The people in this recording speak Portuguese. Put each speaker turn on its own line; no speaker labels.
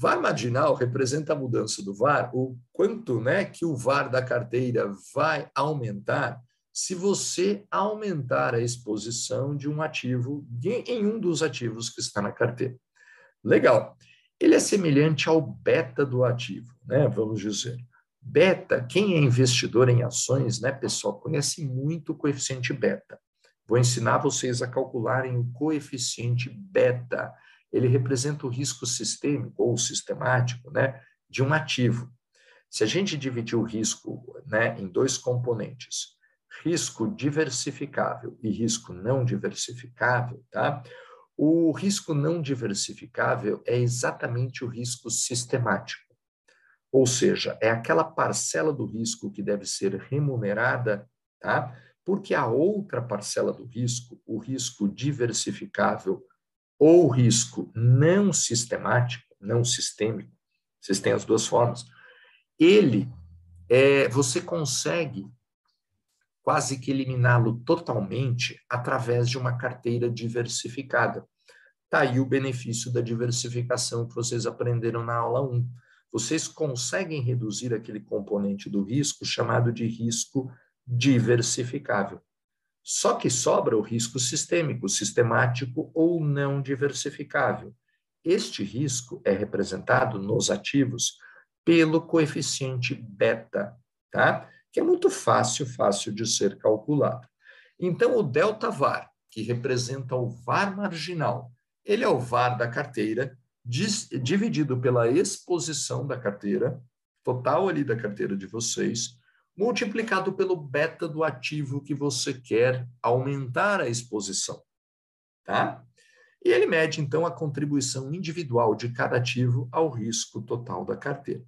VAR marginal representa a mudança do VAR, o quanto né, que o VAR da carteira vai aumentar se você aumentar a exposição de um ativo em um dos ativos que está na carteira. Legal. Ele é semelhante ao beta do ativo, né? Vamos dizer. Beta, quem é investidor em ações, né, pessoal, conhece muito o coeficiente beta. Vou ensinar vocês a calcularem o coeficiente beta. Ele representa o risco sistêmico ou sistemático, né, de um ativo. Se a gente dividir o risco, né, em dois componentes, risco diversificável e risco não diversificável, tá? O risco não diversificável é exatamente o risco sistemático. Ou seja, é aquela parcela do risco que deve ser remunerada, tá? Porque a outra parcela do risco, o risco diversificável ou risco não sistemático, não sistêmico, vocês têm as duas formas, ele é, você consegue quase que eliminá-lo totalmente através de uma carteira diversificada. Está aí o benefício da diversificação que vocês aprenderam na aula 1. Vocês conseguem reduzir aquele componente do risco chamado de risco diversificável. Só que sobra o risco sistêmico, sistemático ou não diversificável. Este risco é representado nos ativos pelo coeficiente beta, tá? que é muito fácil, fácil de ser calculado. Então, o delta VAR, que representa o VAR marginal, ele é o VAR da carteira, dividido pela exposição da carteira, total ali da carteira de vocês, multiplicado pelo beta do ativo que você quer aumentar a exposição, tá? E ele mede, então, a contribuição individual de cada ativo ao risco total da carteira.